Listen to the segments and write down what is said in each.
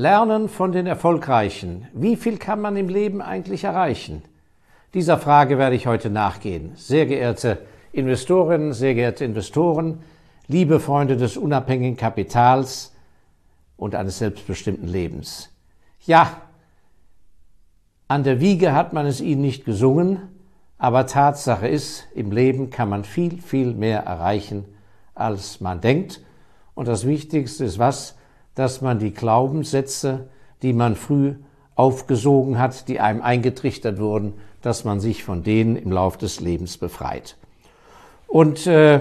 Lernen von den Erfolgreichen. Wie viel kann man im Leben eigentlich erreichen? Dieser Frage werde ich heute nachgehen. Sehr geehrte Investorinnen, sehr geehrte Investoren, liebe Freunde des unabhängigen Kapitals und eines selbstbestimmten Lebens. Ja, an der Wiege hat man es ihnen nicht gesungen, aber Tatsache ist, im Leben kann man viel, viel mehr erreichen, als man denkt. Und das Wichtigste ist was? Dass man die Glaubenssätze, die man früh aufgesogen hat, die einem eingetrichtert wurden, dass man sich von denen im Lauf des Lebens befreit. Und äh,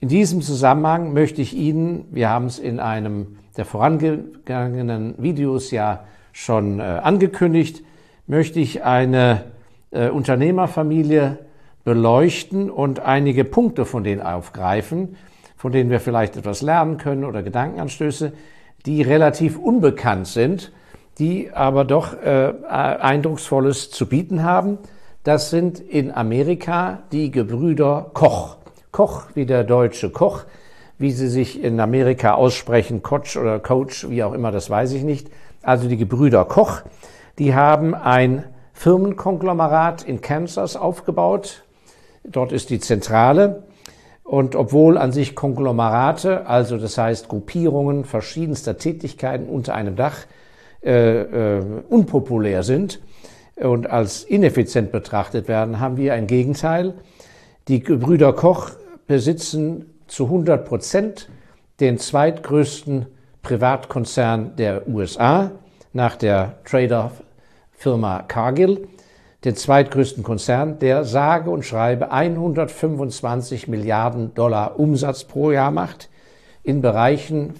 in diesem Zusammenhang möchte ich Ihnen, wir haben es in einem der vorangegangenen Videos ja schon äh, angekündigt, möchte ich eine äh, Unternehmerfamilie beleuchten und einige Punkte von denen aufgreifen, von denen wir vielleicht etwas lernen können oder Gedankenanstöße, die relativ unbekannt sind, die aber doch äh, eindrucksvolles zu bieten haben. Das sind in Amerika die Gebrüder Koch. Koch wie der deutsche Koch, wie sie sich in Amerika aussprechen, Coach oder Coach, wie auch immer, das weiß ich nicht. Also die Gebrüder Koch, die haben ein Firmenkonglomerat in Kansas aufgebaut. Dort ist die Zentrale. Und obwohl an sich Konglomerate, also das heißt Gruppierungen verschiedenster Tätigkeiten unter einem Dach, äh, äh, unpopulär sind und als ineffizient betrachtet werden, haben wir ein Gegenteil. Die Gebrüder Koch besitzen zu 100 Prozent den zweitgrößten Privatkonzern der USA nach der Trader-Firma Cargill den zweitgrößten Konzern, der sage und schreibe 125 Milliarden Dollar Umsatz pro Jahr macht in Bereichen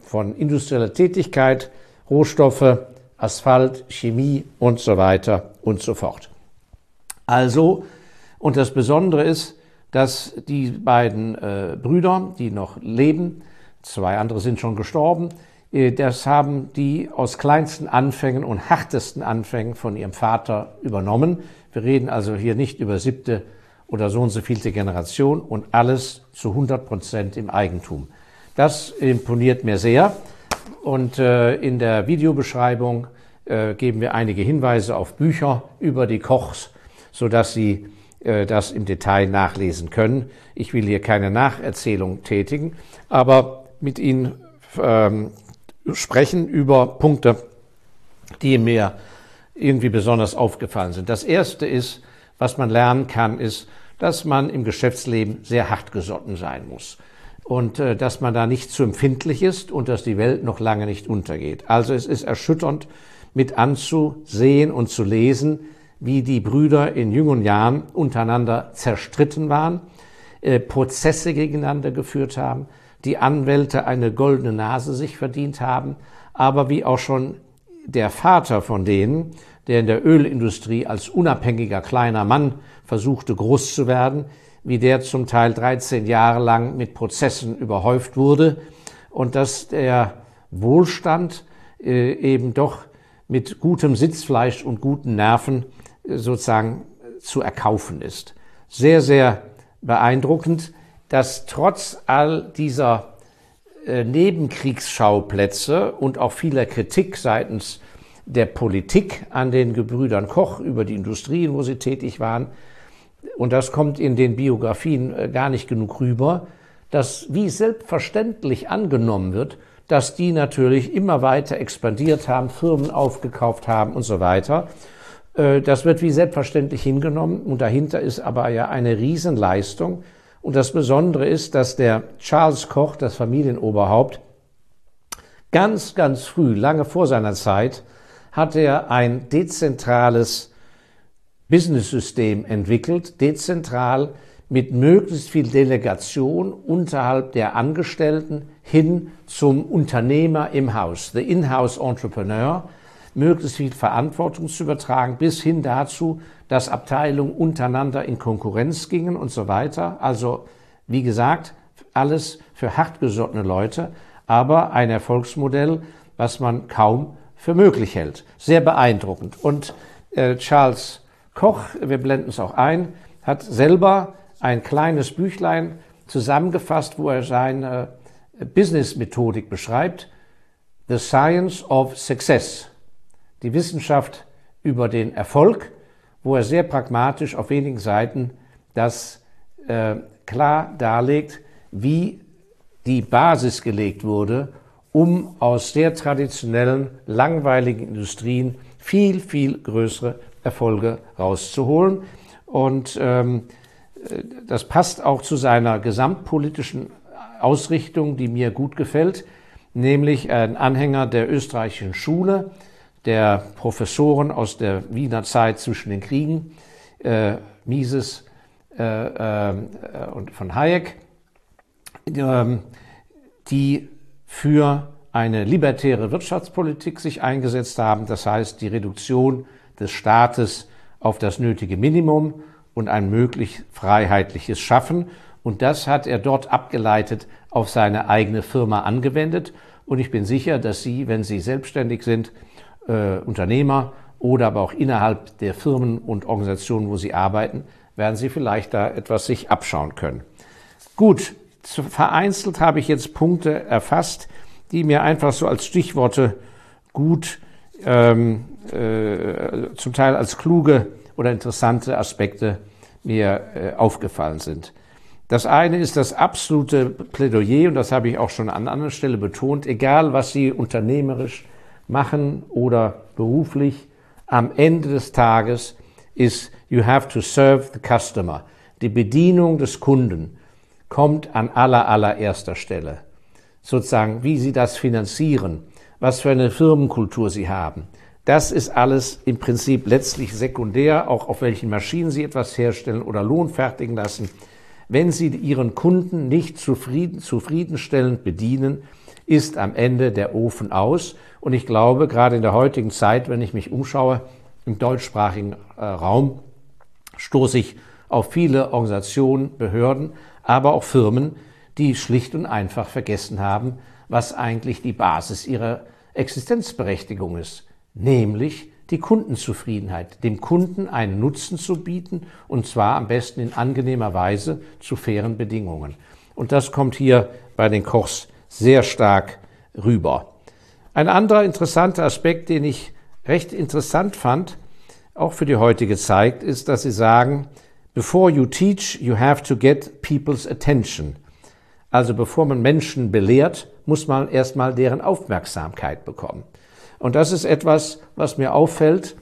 von industrieller Tätigkeit, Rohstoffe, Asphalt, Chemie und so weiter und so fort. Also, und das Besondere ist, dass die beiden äh, Brüder, die noch leben, zwei andere sind schon gestorben, das haben die aus kleinsten Anfängen und härtesten Anfängen von ihrem Vater übernommen. Wir reden also hier nicht über siebte oder so und so vielte Generation und alles zu 100 Prozent im Eigentum. Das imponiert mir sehr und äh, in der Videobeschreibung äh, geben wir einige Hinweise auf Bücher über die Kochs, sodass Sie äh, das im Detail nachlesen können. Ich will hier keine Nacherzählung tätigen, aber mit Ihnen ähm, sprechen über Punkte, die mir irgendwie besonders aufgefallen sind. Das erste ist, was man lernen kann, ist, dass man im Geschäftsleben sehr hartgesotten sein muss und äh, dass man da nicht zu empfindlich ist und dass die Welt noch lange nicht untergeht. Also es ist erschütternd mit anzusehen und zu lesen, wie die Brüder in jungen Jahren untereinander zerstritten waren, äh, Prozesse gegeneinander geführt haben, die Anwälte eine goldene Nase sich verdient haben, aber wie auch schon der Vater von denen, der in der Ölindustrie als unabhängiger kleiner Mann versuchte groß zu werden, wie der zum Teil 13 Jahre lang mit Prozessen überhäuft wurde und dass der Wohlstand äh, eben doch mit gutem Sitzfleisch und guten Nerven äh, sozusagen zu erkaufen ist. Sehr, sehr beeindruckend dass trotz all dieser äh, Nebenkriegsschauplätze und auch vieler Kritik seitens der Politik an den Gebrüdern Koch über die Industrien, wo sie tätig waren, und das kommt in den Biografien äh, gar nicht genug rüber, dass wie selbstverständlich angenommen wird, dass die natürlich immer weiter expandiert haben, Firmen aufgekauft haben und so weiter. Äh, das wird wie selbstverständlich hingenommen und dahinter ist aber ja eine Riesenleistung, und das Besondere ist, dass der Charles Koch, das Familienoberhaupt, ganz, ganz früh, lange vor seiner Zeit, hat er ein dezentrales Business-System entwickelt, dezentral mit möglichst viel Delegation unterhalb der Angestellten hin zum Unternehmer im Haus, the in-house Entrepreneur, möglichst viel Verantwortung zu übertragen, bis hin dazu, dass Abteilungen untereinander in Konkurrenz gingen und so weiter. Also, wie gesagt, alles für hartgesottene Leute, aber ein Erfolgsmodell, was man kaum für möglich hält. Sehr beeindruckend. Und äh, Charles Koch, wir blenden es auch ein, hat selber ein kleines Büchlein zusammengefasst, wo er seine Business-Methodik beschreibt The Science of Success, die Wissenschaft über den Erfolg, wo er sehr pragmatisch auf wenigen Seiten das äh, klar darlegt, wie die Basis gelegt wurde, um aus sehr traditionellen, langweiligen Industrien viel, viel größere Erfolge rauszuholen. Und ähm, das passt auch zu seiner gesamtpolitischen Ausrichtung, die mir gut gefällt, nämlich ein Anhänger der österreichischen Schule, der Professoren aus der Wiener Zeit zwischen den Kriegen, äh, Mises äh, äh, und von Hayek, äh, die für eine libertäre Wirtschaftspolitik sich eingesetzt haben, das heißt die Reduktion des Staates auf das nötige Minimum und ein möglich freiheitliches Schaffen. Und das hat er dort abgeleitet auf seine eigene Firma angewendet. Und ich bin sicher, dass Sie, wenn Sie selbstständig sind, äh, Unternehmer oder aber auch innerhalb der Firmen und Organisationen, wo Sie arbeiten, werden Sie vielleicht da etwas sich abschauen können. Gut, vereinzelt habe ich jetzt Punkte erfasst, die mir einfach so als Stichworte gut, ähm, äh, zum Teil als kluge oder interessante Aspekte mir äh, aufgefallen sind. Das eine ist das absolute Plädoyer, und das habe ich auch schon an anderer Stelle betont, egal was Sie unternehmerisch machen oder beruflich, am Ende des Tages ist, you have to serve the customer. Die Bedienung des Kunden kommt an aller, allererster Stelle. Sozusagen, wie Sie das finanzieren, was für eine Firmenkultur Sie haben, das ist alles im Prinzip letztlich sekundär, auch auf welchen Maschinen Sie etwas herstellen oder Lohn fertigen lassen. Wenn Sie Ihren Kunden nicht zufrieden, zufriedenstellend bedienen, ist am Ende der Ofen aus. Und ich glaube, gerade in der heutigen Zeit, wenn ich mich umschaue, im deutschsprachigen äh, Raum, stoße ich auf viele Organisationen, Behörden, aber auch Firmen, die schlicht und einfach vergessen haben, was eigentlich die Basis ihrer Existenzberechtigung ist nämlich die Kundenzufriedenheit, dem Kunden einen Nutzen zu bieten und zwar am besten in angenehmer Weise zu fairen Bedingungen. Und das kommt hier bei den Kochs sehr stark rüber. Ein anderer interessanter Aspekt, den ich recht interessant fand, auch für die heutige Zeit, ist, dass sie sagen, before you teach, you have to get people's attention. Also bevor man Menschen belehrt, muss man erstmal deren Aufmerksamkeit bekommen. Und das ist etwas, was mir auffällt.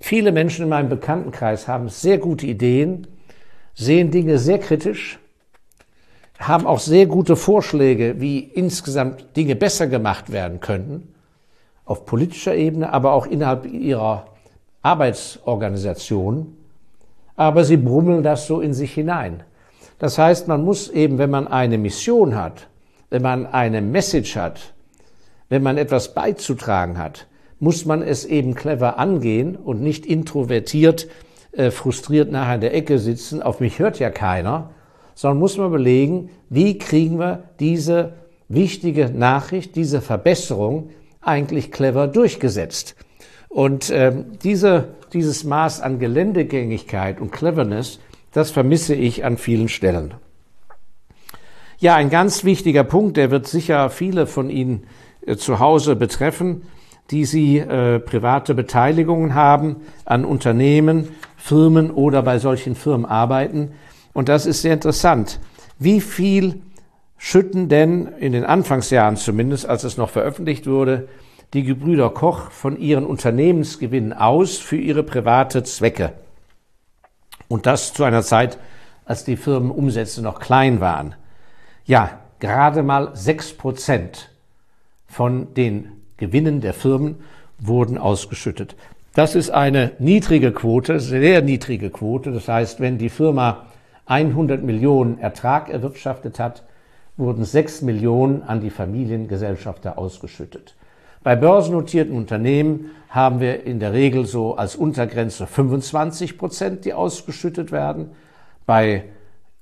Viele Menschen in meinem Bekanntenkreis haben sehr gute Ideen, sehen Dinge sehr kritisch, haben auch sehr gute Vorschläge, wie insgesamt Dinge besser gemacht werden könnten, auf politischer Ebene, aber auch innerhalb ihrer Arbeitsorganisation. Aber sie brummeln das so in sich hinein. Das heißt, man muss eben, wenn man eine Mission hat, wenn man eine Message hat, wenn man etwas beizutragen hat, muss man es eben clever angehen und nicht introvertiert, äh, frustriert nachher in der Ecke sitzen, auf mich hört ja keiner, sondern muss man überlegen, wie kriegen wir diese wichtige Nachricht, diese Verbesserung eigentlich clever durchgesetzt. Und ähm, diese, dieses Maß an Geländegängigkeit und Cleverness, das vermisse ich an vielen Stellen. Ja, ein ganz wichtiger Punkt, der wird sicher viele von Ihnen äh, zu Hause betreffen, die sie äh, private Beteiligungen haben an Unternehmen, Firmen oder bei solchen Firmen arbeiten. Und das ist sehr interessant. Wie viel schütten denn in den Anfangsjahren zumindest, als es noch veröffentlicht wurde, die Gebrüder Koch von ihren Unternehmensgewinnen aus für ihre private Zwecke? Und das zu einer Zeit, als die Firmenumsätze noch klein waren. Ja, gerade mal sechs Prozent von den Gewinnen der Firmen wurden ausgeschüttet. Das ist eine niedrige Quote, sehr niedrige Quote. Das heißt, wenn die Firma 100 Millionen Ertrag erwirtschaftet hat, wurden 6 Millionen an die Familiengesellschafter ausgeschüttet. Bei börsennotierten Unternehmen haben wir in der Regel so als Untergrenze 25 Prozent, die ausgeschüttet werden. Bei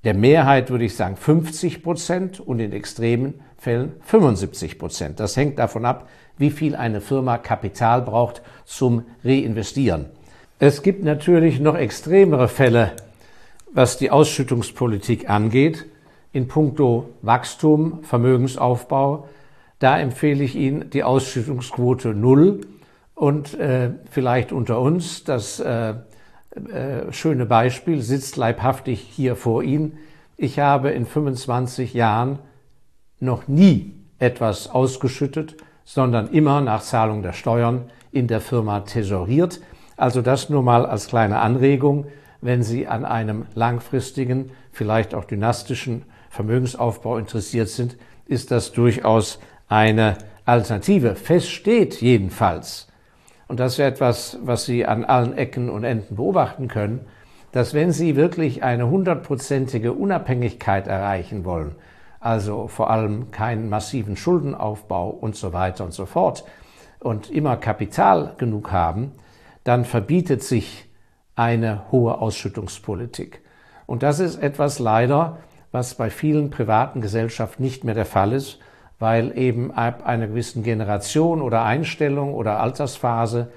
der Mehrheit würde ich sagen 50 Prozent und in extremen Fällen 75 Prozent. Das hängt davon ab, wie viel eine Firma Kapital braucht zum Reinvestieren. Es gibt natürlich noch extremere Fälle, was die Ausschüttungspolitik angeht, in puncto Wachstum, Vermögensaufbau. Da empfehle ich Ihnen die Ausschüttungsquote null und äh, vielleicht unter uns das äh, äh, schöne Beispiel sitzt leibhaftig hier vor Ihnen. Ich habe in 25 Jahren noch nie etwas ausgeschüttet, sondern immer nach Zahlung der Steuern in der Firma tesoriert. Also das nur mal als kleine Anregung, wenn Sie an einem langfristigen, vielleicht auch dynastischen Vermögensaufbau interessiert sind, ist das durchaus eine Alternative. Fest steht jedenfalls, und das wäre etwas, was Sie an allen Ecken und Enden beobachten können, dass wenn Sie wirklich eine hundertprozentige Unabhängigkeit erreichen wollen, also vor allem keinen massiven Schuldenaufbau und so weiter und so fort, und immer Kapital genug haben, dann verbietet sich eine hohe Ausschüttungspolitik. Und das ist etwas leider, was bei vielen privaten Gesellschaften nicht mehr der Fall ist, weil eben ab einer gewissen Generation oder Einstellung oder Altersphase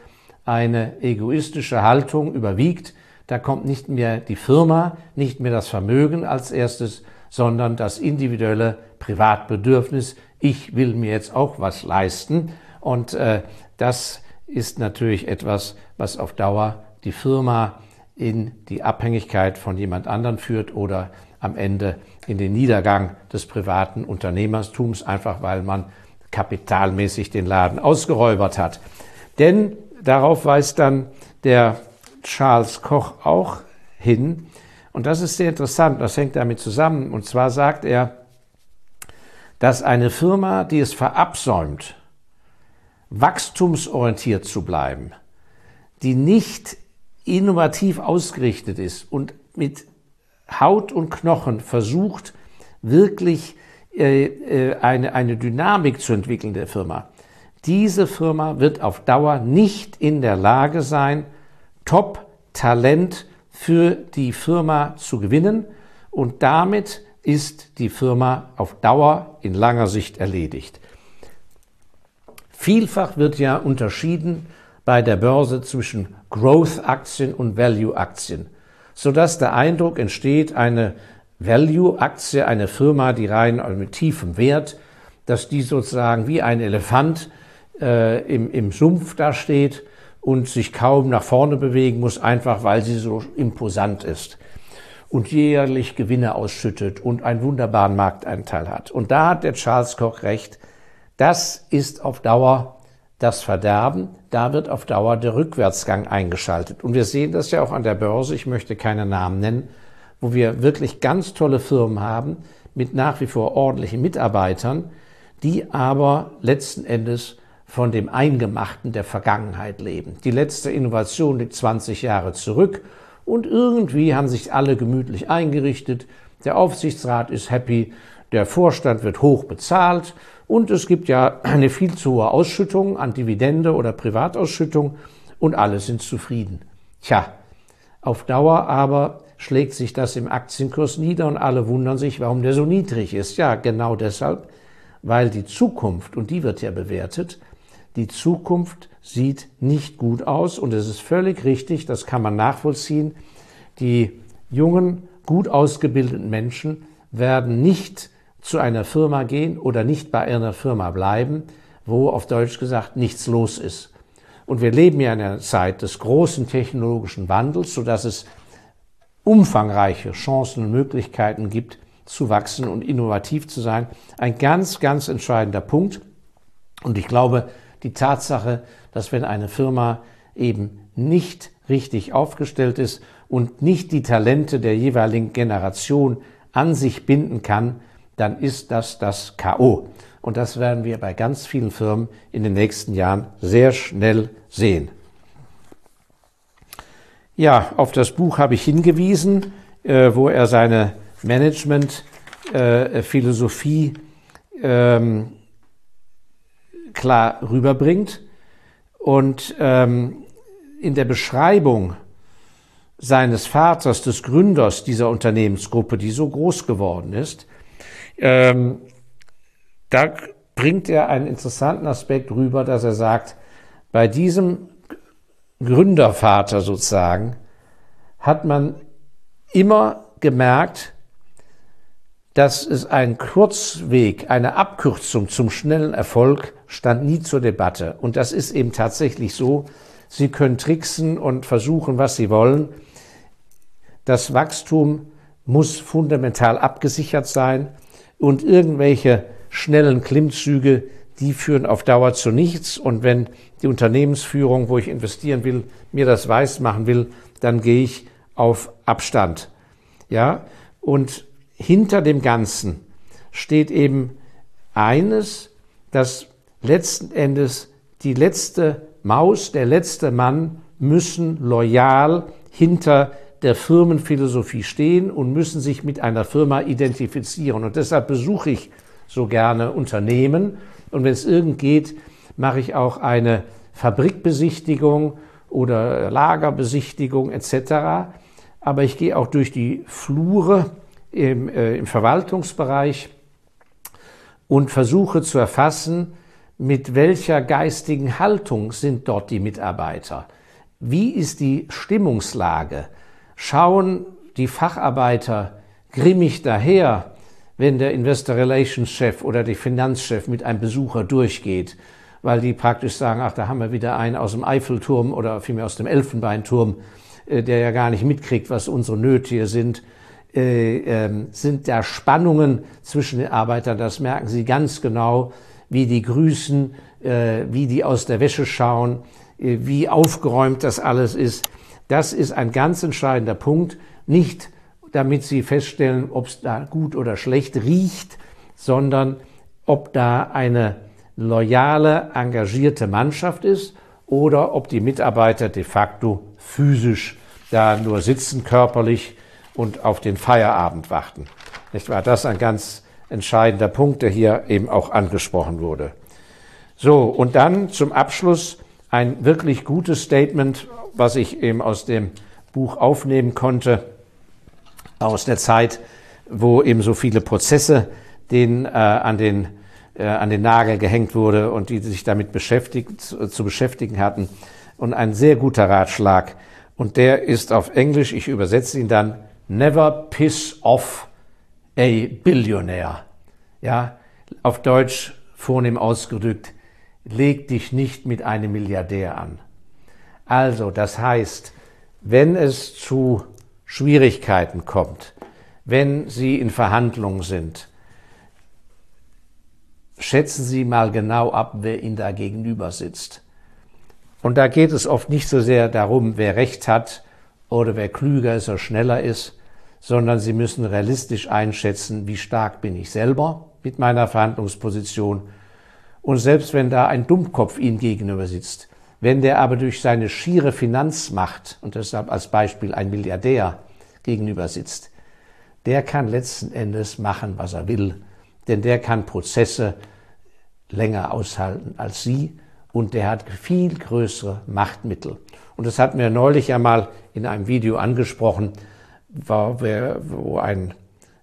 eine egoistische Haltung überwiegt. Da kommt nicht mehr die Firma, nicht mehr das Vermögen als erstes, sondern das individuelle Privatbedürfnis. Ich will mir jetzt auch was leisten. Und äh, das ist natürlich etwas, was auf Dauer die Firma in die Abhängigkeit von jemand anderen führt oder am Ende in den Niedergang des privaten Unternehmertums, einfach weil man kapitalmäßig den Laden ausgeräubert hat. Denn darauf weist dann der Charles Koch auch hin, und das ist sehr interessant, das hängt damit zusammen, und zwar sagt er, dass eine Firma, die es verabsäumt, wachstumsorientiert zu bleiben, die nicht innovativ ausgerichtet ist und mit Haut und Knochen versucht, wirklich äh, äh, eine, eine Dynamik zu entwickeln der Firma. Diese Firma wird auf Dauer nicht in der Lage sein, Top-Talent für die Firma zu gewinnen und damit ist die Firma auf Dauer in langer Sicht erledigt. Vielfach wird ja unterschieden bei der Börse zwischen Growth-Aktien und Value-Aktien sodass der Eindruck entsteht, eine Value-Aktie, eine Firma, die rein mit tiefem Wert, dass die sozusagen wie ein Elefant äh, im, im Sumpf da steht und sich kaum nach vorne bewegen muss, einfach weil sie so imposant ist und jährlich Gewinne ausschüttet und einen wunderbaren Markteinteil hat. Und da hat der Charles Koch recht, das ist auf Dauer das Verderben, da wird auf Dauer der Rückwärtsgang eingeschaltet. Und wir sehen das ja auch an der Börse, ich möchte keine Namen nennen, wo wir wirklich ganz tolle Firmen haben mit nach wie vor ordentlichen Mitarbeitern, die aber letzten Endes von dem Eingemachten der Vergangenheit leben. Die letzte Innovation liegt 20 Jahre zurück und irgendwie haben sich alle gemütlich eingerichtet. Der Aufsichtsrat ist happy, der Vorstand wird hoch bezahlt und es gibt ja eine viel zu hohe Ausschüttung an Dividende oder Privatausschüttung und alle sind zufrieden. Tja, auf Dauer aber schlägt sich das im Aktienkurs nieder und alle wundern sich, warum der so niedrig ist. Ja, genau deshalb, weil die Zukunft, und die wird ja bewertet, die Zukunft sieht nicht gut aus und es ist völlig richtig, das kann man nachvollziehen, die jungen, gut ausgebildeten Menschen werden nicht zu einer Firma gehen oder nicht bei einer Firma bleiben, wo auf Deutsch gesagt nichts los ist. Und wir leben ja in einer Zeit des großen technologischen Wandels, sodass es umfangreiche Chancen und Möglichkeiten gibt, zu wachsen und innovativ zu sein. Ein ganz, ganz entscheidender Punkt. Und ich glaube, die Tatsache, dass wenn eine Firma eben nicht richtig aufgestellt ist und nicht die Talente der jeweiligen Generation an sich binden kann, dann ist das das KO. Und das werden wir bei ganz vielen Firmen in den nächsten Jahren sehr schnell sehen. Ja, auf das Buch habe ich hingewiesen, äh, wo er seine Management-Philosophie äh, ähm, klar rüberbringt. Und ähm, in der Beschreibung seines Vaters, des Gründers dieser Unternehmensgruppe, die so groß geworden ist, ähm, da bringt er einen interessanten Aspekt rüber, dass er sagt, bei diesem Gründervater sozusagen hat man immer gemerkt, dass es ein Kurzweg, eine Abkürzung zum schnellen Erfolg stand nie zur Debatte. Und das ist eben tatsächlich so. Sie können tricksen und versuchen, was Sie wollen. Das Wachstum muss fundamental abgesichert sein und irgendwelche schnellen Klimmzüge, die führen auf Dauer zu nichts. Und wenn die Unternehmensführung, wo ich investieren will, mir das weiß machen will, dann gehe ich auf Abstand. Ja, und hinter dem Ganzen steht eben eines, dass letzten Endes die letzte Maus, der letzte Mann müssen loyal hinter der Firmenphilosophie stehen und müssen sich mit einer Firma identifizieren. Und deshalb besuche ich so gerne Unternehmen. Und wenn es irgend geht, mache ich auch eine Fabrikbesichtigung oder Lagerbesichtigung etc. Aber ich gehe auch durch die Flure im, äh, im Verwaltungsbereich und versuche zu erfassen, mit welcher geistigen Haltung sind dort die Mitarbeiter? Wie ist die Stimmungslage? Schauen die Facharbeiter grimmig daher, wenn der Investor Relations Chef oder der Finanzchef mit einem Besucher durchgeht, weil die praktisch sagen, ach, da haben wir wieder einen aus dem Eiffelturm oder vielmehr aus dem Elfenbeinturm, äh, der ja gar nicht mitkriegt, was unsere Nöte hier sind. Äh, äh, sind da Spannungen zwischen den Arbeitern, das merken Sie ganz genau, wie die grüßen, äh, wie die aus der Wäsche schauen, wie aufgeräumt das alles ist. Das ist ein ganz entscheidender Punkt. Nicht damit Sie feststellen, ob es da gut oder schlecht riecht, sondern ob da eine loyale, engagierte Mannschaft ist oder ob die Mitarbeiter de facto physisch da nur sitzen, körperlich und auf den Feierabend warten. Nicht wahr? Das ist ein ganz entscheidender Punkt, der hier eben auch angesprochen wurde. So, und dann zum Abschluss ein wirklich gutes Statement, was ich eben aus dem Buch aufnehmen konnte, aus der Zeit, wo eben so viele Prozesse den, äh, an, den, äh, an den Nagel gehängt wurde und die sich damit beschäftigt, zu, zu beschäftigen hatten. Und ein sehr guter Ratschlag. Und der ist auf Englisch, ich übersetze ihn dann, Never piss off a billionaire. Ja, auf Deutsch vornehm ausgedrückt, leg dich nicht mit einem Milliardär an. Also, das heißt, wenn es zu Schwierigkeiten kommt, wenn Sie in Verhandlungen sind, schätzen Sie mal genau ab, wer Ihnen da gegenüber sitzt. Und da geht es oft nicht so sehr darum, wer Recht hat oder wer klüger ist oder schneller ist, sondern Sie müssen realistisch einschätzen, wie stark bin ich selber mit meiner Verhandlungsposition. Und selbst wenn da ein Dummkopf Ihnen gegenüber sitzt, wenn der aber durch seine schiere Finanzmacht und deshalb als Beispiel ein Milliardär gegenüber sitzt, der kann letzten Endes machen, was er will, denn der kann Prozesse länger aushalten als Sie und der hat viel größere Machtmittel. Und das hatten wir neulich einmal in einem Video angesprochen, wo ein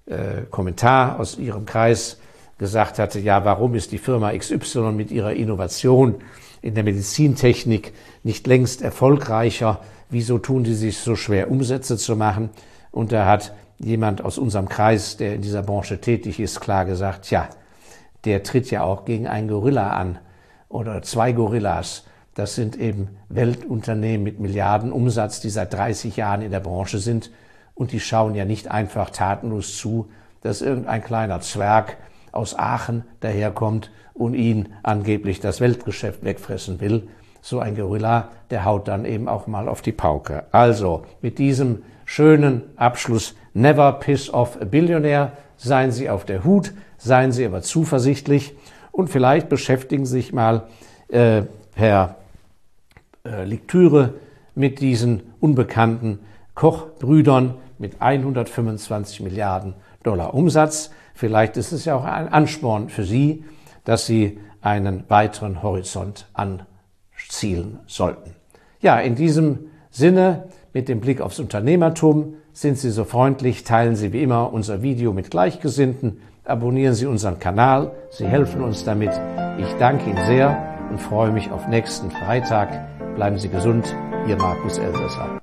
äh, Kommentar aus Ihrem Kreis gesagt hatte, ja, warum ist die Firma XY mit ihrer Innovation in der Medizintechnik nicht längst erfolgreicher? Wieso tun die sich so schwer, Umsätze zu machen? Und da hat jemand aus unserem Kreis, der in dieser Branche tätig ist, klar gesagt, ja, der tritt ja auch gegen einen Gorilla an oder zwei Gorillas. Das sind eben Weltunternehmen mit Milliardenumsatz, die seit 30 Jahren in der Branche sind und die schauen ja nicht einfach tatenlos zu, dass irgendein kleiner Zwerg aus Aachen daherkommt und ihn angeblich das Weltgeschäft wegfressen will. So ein Gorilla, der haut dann eben auch mal auf die Pauke. Also mit diesem schönen Abschluss, never piss off a billionaire, seien Sie auf der Hut, seien Sie aber zuversichtlich und vielleicht beschäftigen Sie sich mal äh, per äh, Lektüre mit diesen unbekannten Kochbrüdern, mit 125 Milliarden Dollar Umsatz. Vielleicht ist es ja auch ein Ansporn für Sie, dass Sie einen weiteren Horizont anzielen sollten. Ja, in diesem Sinne, mit dem Blick aufs Unternehmertum, sind Sie so freundlich, teilen Sie wie immer unser Video mit Gleichgesinnten, abonnieren Sie unseren Kanal, Sie helfen uns damit. Ich danke Ihnen sehr und freue mich auf nächsten Freitag. Bleiben Sie gesund, Ihr Markus Elsässer.